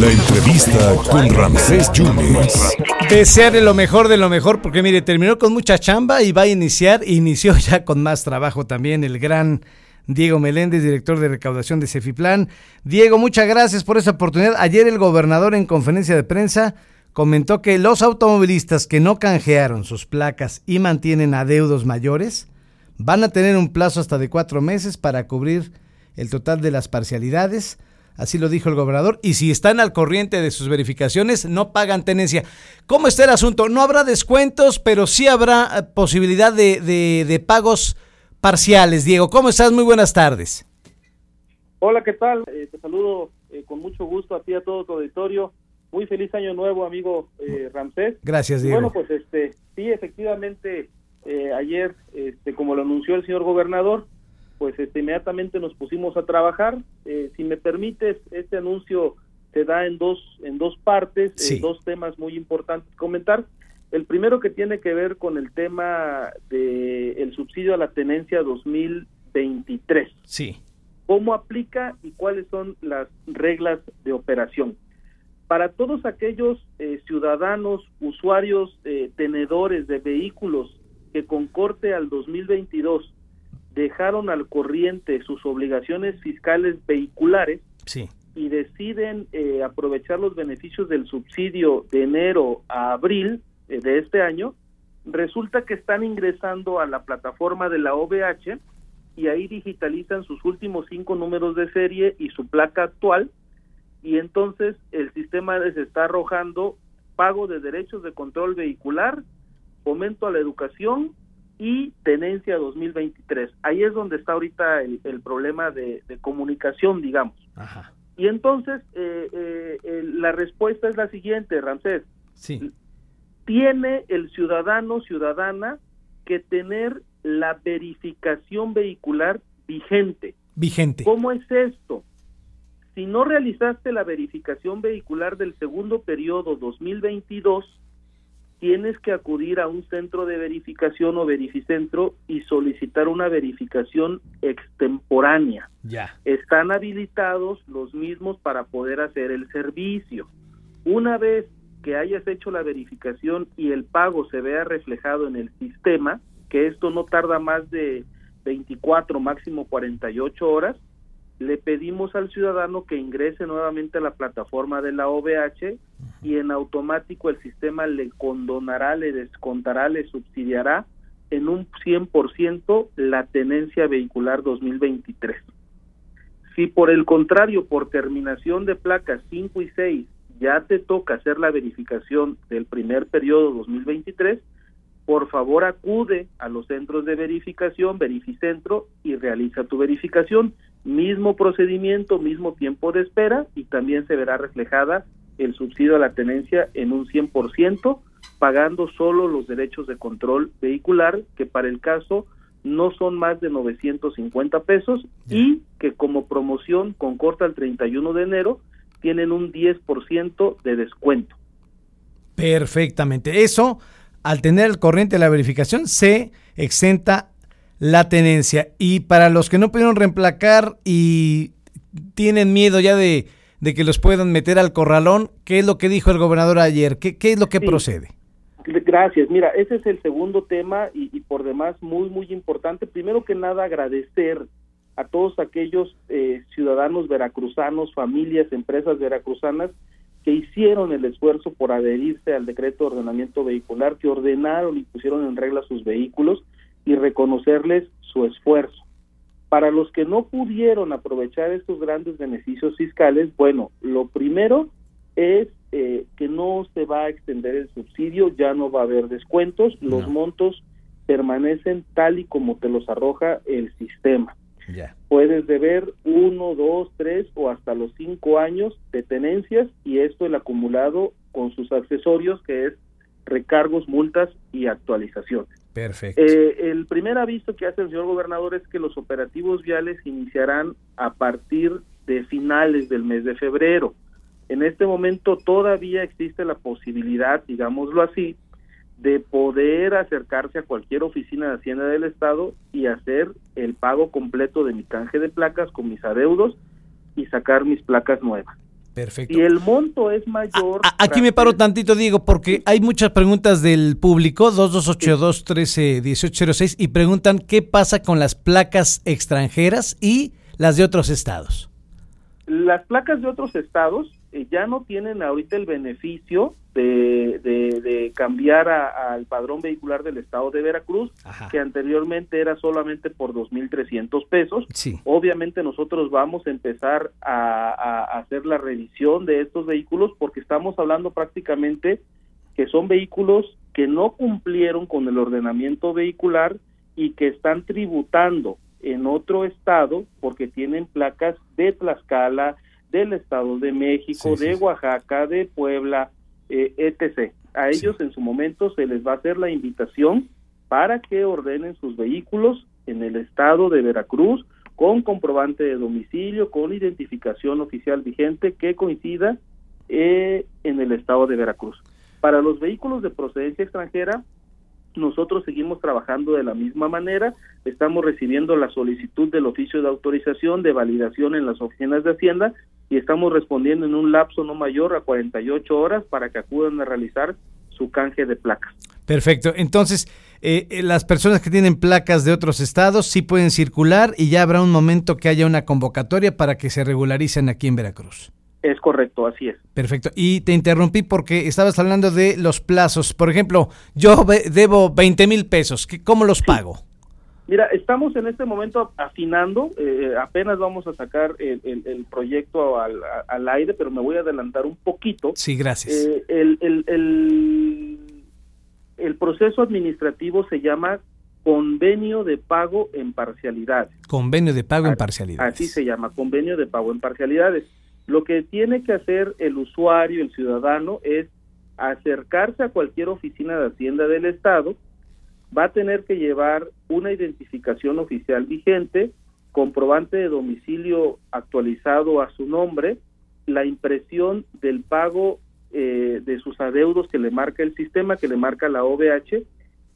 La entrevista con Ramsés Yunes. Desearle lo mejor de lo mejor, porque mire, terminó con mucha chamba y va a iniciar, inició ya con más trabajo también el gran Diego Meléndez, director de recaudación de Cefiplan. Diego, muchas gracias por esa oportunidad. Ayer el gobernador en conferencia de prensa comentó que los automovilistas que no canjearon sus placas y mantienen adeudos mayores van a tener un plazo hasta de cuatro meses para cubrir el total de las parcialidades Así lo dijo el gobernador. Y si están al corriente de sus verificaciones, no pagan tenencia. ¿Cómo está el asunto? No habrá descuentos, pero sí habrá eh, posibilidad de, pagos parciales. Diego, ¿cómo estás? Muy buenas tardes. Hola, ¿qué tal? Eh, te saludo eh, con mucho gusto a ti, a todo tu auditorio. Muy feliz año nuevo, amigo Ramsés. Gracias, Diego. Bueno, pues este, sí, efectivamente, ayer, este, como lo anunció el señor gobernador, pues este, inmediatamente nos pusimos a trabajar. Eh, si me permites, este anuncio se da en dos, en dos partes, en dos temas muy importantes comentar. El primero que tiene que ver con el tema del el subsidio a la tenencia 2023. Sí. ¿Cómo aplica y cuáles son las reglas de operación? Para todos aquellos eh, ciudadanos, usuarios, eh, tenedores de vehículos que con corte al 2022 dejaron al corriente sus obligaciones fiscales vehiculares y deciden eh, aprovechar los beneficios del subsidio de enero a abril eh, de este año, resulta que están ingresando a la plataforma de la OVH y ahí digitalizan sus últimos cinco números de serie y su placa actual y entonces el sistema les está arrojando pago de derechos de control vehicular, fomento a la educación y tenencia 2023. Ahí es donde está ahorita el, problema de, comunicación, digamos. Y entonces eh, eh, la respuesta es la siguiente, Ramsés. Sí. Tiene el ciudadano, ciudadana, que tener la verificación vehicular vigente. Vigente. ¿Cómo es esto? Si no realizaste la verificación vehicular del segundo periodo 2022, tienes que acudir a un centro de verificación o verificentro y solicitar una verificación extemporánea. Ya. Están habilitados los mismos para poder hacer el servicio. Una vez que hayas hecho la verificación y el pago se vea reflejado en el sistema, que esto no tarda más de 24, máximo 48 horas, le pedimos al ciudadano que ingrese nuevamente a la plataforma de la OVH y en automático el sistema le condonará, le descontará, le subsidiará en un 100% la tenencia vehicular 2023. Si por el contrario, por terminación de placas 5 y 6, ya te toca hacer la verificación del primer periodo 2023, por favor acude a los centros de verificación, verificentro y realiza tu verificación mismo procedimiento, mismo tiempo de espera y también se verá reflejada el subsidio a la tenencia en un 100%, pagando solo los derechos de control vehicular, que para el caso no son más de 950 pesos y que como promoción con corta el 31 de enero tienen un 10% de descuento. Perfectamente. Eso, al tener el corriente de la verificación, se exenta la tenencia. Y para los que no pudieron reemplacar y tienen miedo ya de, que los puedan meter al corralón, ¿qué es lo que dijo el gobernador ayer? ¿Qué, qué es lo que procede? Gracias. Mira, ese es el segundo tema y, y, por demás muy, muy importante. Primero que nada, agradecer a todos aquellos eh, ciudadanos veracruzanos, familias, empresas veracruzanas que hicieron el esfuerzo por adherirse al decreto de ordenamiento vehicular, que ordenaron y pusieron en regla sus vehículos y reconocerles su esfuerzo. Para los que no pudieron aprovechar estos grandes beneficios fiscales, bueno, lo primero es eh, que no se va a extender el subsidio, ya no va a haber descuentos, los montos permanecen tal y como te los arroja el sistema. Puedes deber uno, dos, tres o hasta los cinco años de tenencias y esto el acumulado con sus accesorios que es recargos, multas y actualizaciones. Perfecto. Eh, el primer aviso que hace el señor gobernador es que los operativos viales iniciarán a partir de finales del mes de febrero. En este momento todavía existe la posibilidad, digámoslo así, de poder acercarse a cualquier oficina de Hacienda del Estado y hacer el pago completo de mi canje de placas con mis adeudos y sacar mis placas nuevas. Perfecto. Y el monto es mayor. aquí me paro tantito, Diego, porque hay muchas preguntas del público, 2282-131806, y preguntan qué pasa con las placas extranjeras y las de otros estados. Las placas de otros estados eh, ya no tienen ahorita el beneficio de, de, cambiar al padrón vehicular del estado de Veracruz, que anteriormente era solamente por 2.300 pesos. Sí. Obviamente nosotros vamos a empezar a, hacer la revisión de estos vehículos porque estamos hablando prácticamente que son vehículos que no cumplieron con el ordenamiento vehicular y que están tributando en otro estado porque tienen placas de Tlaxcala, del Estado de México, de Oaxaca, de Puebla, eh, etc. A ellos en su momento se les va a hacer la invitación para que ordenen sus vehículos en el estado de Veracruz con comprobante de domicilio, con identificación oficial vigente que coincida eh, en el estado de Veracruz. Para los vehículos de procedencia extranjera, nosotros seguimos trabajando de la misma manera, estamos recibiendo la solicitud del oficio de autorización de validación en las oficinas de Hacienda y estamos respondiendo en un lapso no mayor a 48 horas para que acudan a realizar su canje de placas. Perfecto. Entonces, eh, eh, las personas que tienen placas de otros estados sí pueden circular y ya habrá un momento que haya una convocatoria para que se regularicen aquí en Veracruz. Es correcto, así es. Perfecto. Y te interrumpí porque estabas hablando de los plazos. Por ejemplo, yo debo 20 mil pesos. ¿Cómo los pago? Mira, estamos en este momento afinando, eh, apenas vamos a sacar el, proyecto al, aire, pero me voy a adelantar un poquito. Sí, gracias. Eh, el, el, proceso administrativo se llama convenio de pago en parcialidades. Convenio de pago en parcialidades. Así se llama, convenio de pago en parcialidades. Lo que tiene que hacer el usuario, el ciudadano, es acercarse a cualquier oficina de Hacienda del Estado, va a tener que llevar una identificación oficial vigente, comprobante de domicilio actualizado a su nombre, la impresión del pago eh, de sus adeudos que le marca el sistema, que le marca la OVH,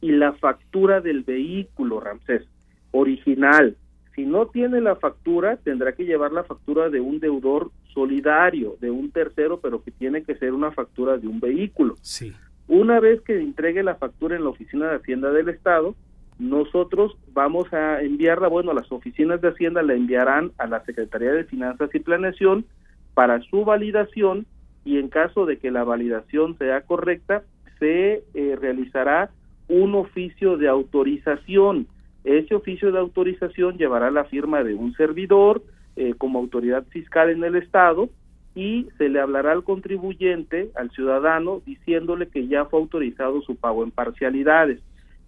y la factura del vehículo, Ramsés, original. Si no tiene la factura, tendrá que llevar la factura de un deudor solidario, de un tercero, pero que tiene que ser una factura de un vehículo. Sí. Una vez que entregue la factura en la oficina de Hacienda del Estado, nosotros vamos a enviarla, bueno, las oficinas de Hacienda la enviarán a la Secretaría de Finanzas y Planeación para su validación y en caso de que la validación sea correcta, se eh, realizará un oficio de autorización. Ese oficio de autorización llevará la firma de un servidor eh, como autoridad fiscal en el Estado y se le hablará al contribuyente, al ciudadano, diciéndole que ya fue autorizado su pago en parcialidades,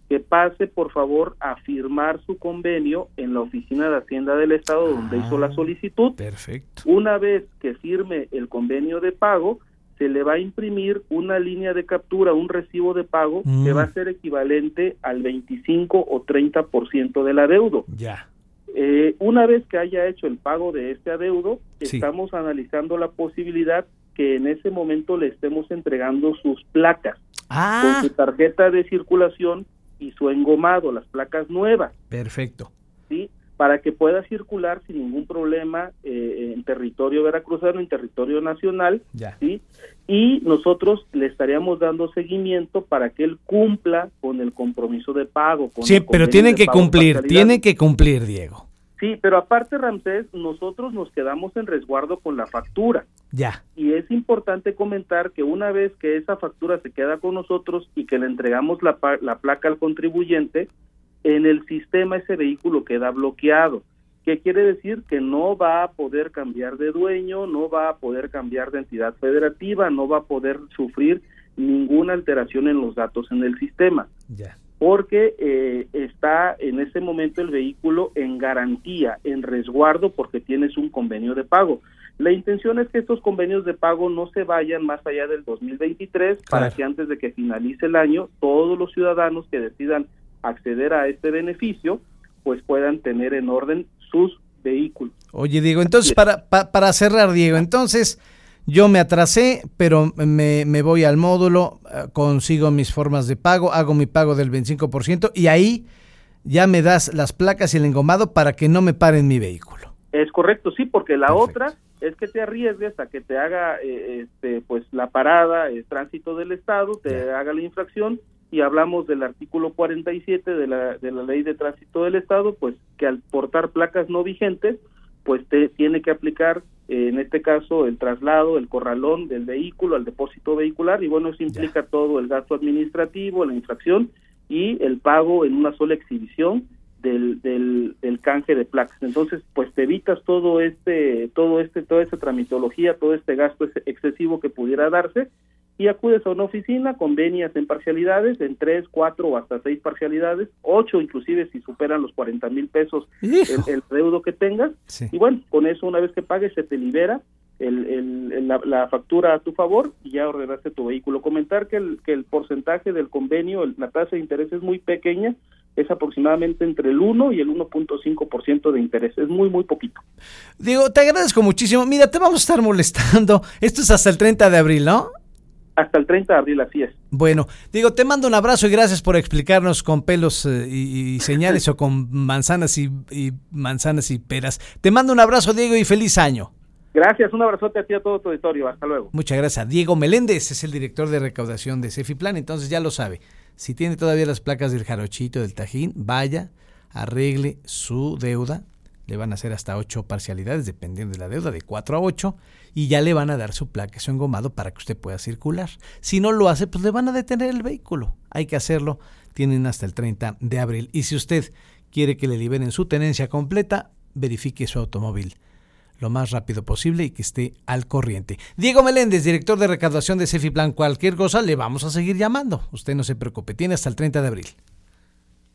que pase por favor a firmar su convenio en la oficina de Hacienda del Estado donde hizo la ah, solicitud. Perfecto. Una vez que firme el convenio de pago, se le va a imprimir una línea de captura, un recibo de pago que va a mm. ser equivalente al 25 o 30% del adeudo. Ya. Eh, una vez que haya hecho el pago de este adeudo, estamos analizando la posibilidad que en ese momento le estemos entregando sus placas ah. con su tarjeta de circulación y su engomado, las placas nuevas. Perfecto. ¿Sí? Para que pueda circular sin ningún problema eh, en territorio veracruzano, en territorio nacional. Ya. ¿sí? Y nosotros le estaríamos dando seguimiento para que él cumpla con el compromiso de pago. Con sí, pero tienen que cumplir, tienen que cumplir, Diego. Sí, pero aparte, Ramsés, nosotros nos quedamos en resguardo con la factura. Ya. Y es importante comentar que una vez que esa factura se queda con nosotros y que le entregamos la, la placa al contribuyente, en el sistema ese vehículo queda bloqueado. ¿Qué quiere decir? Que no va a poder cambiar de dueño, no va a poder cambiar de entidad federativa, no va a poder sufrir ninguna alteración en los datos en el sistema. Porque eh, está en ese momento el vehículo en garantía, en resguardo, porque tienes un convenio de pago. La intención es que estos convenios de pago no se vayan más allá del 2023 para que antes de que finalice el año todos los ciudadanos que decidan acceder a este beneficio pues puedan tener en orden sus vehículos. Oye Diego, entonces para, para cerrar Diego, entonces yo me atrasé, pero me, me, voy al módulo, eh, consigo mis formas de pago, hago mi pago del 25% y ahí ya me das las placas y el engomado para que no me paren mi vehículo. Es correcto, sí, porque la otra es que te arriesgues a que te haga eh, este, pues la parada, el tránsito del Estado, te haga la infracción y hablamos del artículo 47 de la, de la ley de tránsito del Estado, pues que al portar placas no vigentes, pues te tiene que aplicar eh, en este caso el traslado, el corralón del vehículo al depósito vehicular y bueno, eso implica todo el gasto administrativo, la infracción y el pago en una sola exhibición del, del, del, canje de placas. Entonces, pues te evitas todo este, todo este, toda esta tramitología, todo este gasto excesivo que pudiera darse y acudes a una oficina, convenias en parcialidades, en tres, cuatro o hasta seis parcialidades, ocho inclusive si superan los 40 mil pesos el, el, deudo que tengas. Y bueno, con eso una vez que pagues se te libera el, el, la, factura a tu favor y ya ordenaste tu vehículo. Comentar que el, que el porcentaje del convenio, la tasa de interés es muy pequeña, es aproximadamente entre el 1 y el 1.5% de interés. Es muy, muy poquito. Digo, te agradezco muchísimo. Mira, te vamos a estar molestando. Esto es hasta el 30 de abril, ¿no? Hasta el 30 de abril, así es. Bueno, digo, te mando un abrazo y gracias por explicarnos con pelos eh, y, señales o con manzanas y, manzanas y peras. Te mando un abrazo, Diego, y feliz año. Gracias, un abrazote a ti a todo tu auditorio. Hasta luego. Muchas gracias. Diego Meléndez es el director de recaudación de Cefiplan, entonces ya lo sabe. Si tiene todavía las placas del jarochito, del tajín, vaya, arregle su deuda. Le van a hacer hasta ocho parcialidades, dependiendo de la deuda, de 4 a 8, y ya le van a dar su placa, su engomado para que usted pueda circular. Si no lo hace, pues le van a detener el vehículo. Hay que hacerlo. Tienen hasta el 30 de abril. Y si usted quiere que le liberen su tenencia completa, verifique su automóvil lo más rápido posible y que esté al corriente. Diego Meléndez, director de recaudación de Cefiplan, cualquier cosa le vamos a seguir llamando. Usted no se preocupe, tiene hasta el 30 de abril.